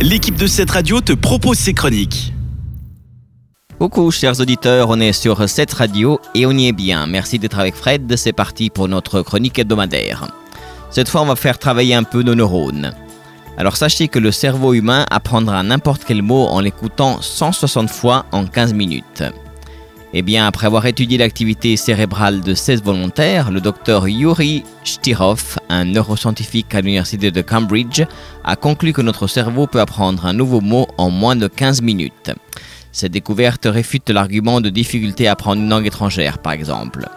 l'équipe de cette radio te propose ses chroniques. Coucou chers auditeurs, on est sur cette radio et on y est bien. Merci d'être avec Fred, c'est parti pour notre chronique hebdomadaire. Cette fois on va faire travailler un peu nos neurones. Alors sachez que le cerveau humain apprendra n'importe quel mot en l'écoutant 160 fois en 15 minutes. Eh bien, après avoir étudié l'activité cérébrale de 16 volontaires, le docteur Yuri Shtirov, un neuroscientifique à l'université de Cambridge, a conclu que notre cerveau peut apprendre un nouveau mot en moins de 15 minutes. Cette découverte réfute l'argument de difficulté à apprendre une langue étrangère, par exemple.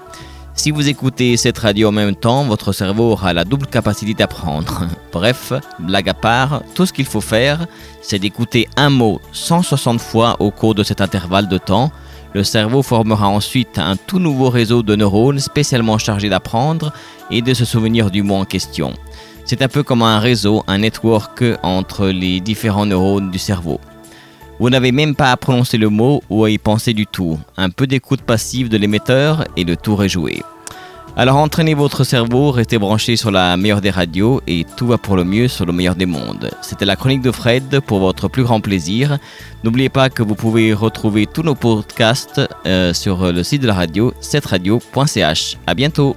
Si vous écoutez cette radio en même temps, votre cerveau aura la double capacité d'apprendre. Bref, blague à part, tout ce qu'il faut faire, c'est d'écouter un mot 160 fois au cours de cet intervalle de temps. Le cerveau formera ensuite un tout nouveau réseau de neurones spécialement chargé d'apprendre et de se souvenir du mot en question. C'est un peu comme un réseau, un network entre les différents neurones du cerveau. Vous n'avez même pas à prononcer le mot ou à y penser du tout. Un peu d'écoute passive de l'émetteur et le tour est joué. Alors entraînez votre cerveau, restez branché sur la meilleure des radios et tout va pour le mieux sur le meilleur des mondes. C'était la chronique de Fred pour votre plus grand plaisir. N'oubliez pas que vous pouvez retrouver tous nos podcasts euh, sur le site de la radio, cetteradio.ch. À bientôt.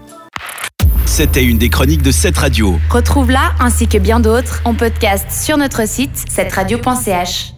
C'était une des chroniques de cette radio. Retrouve-la ainsi que bien d'autres en podcast sur notre site, cette radio.ch.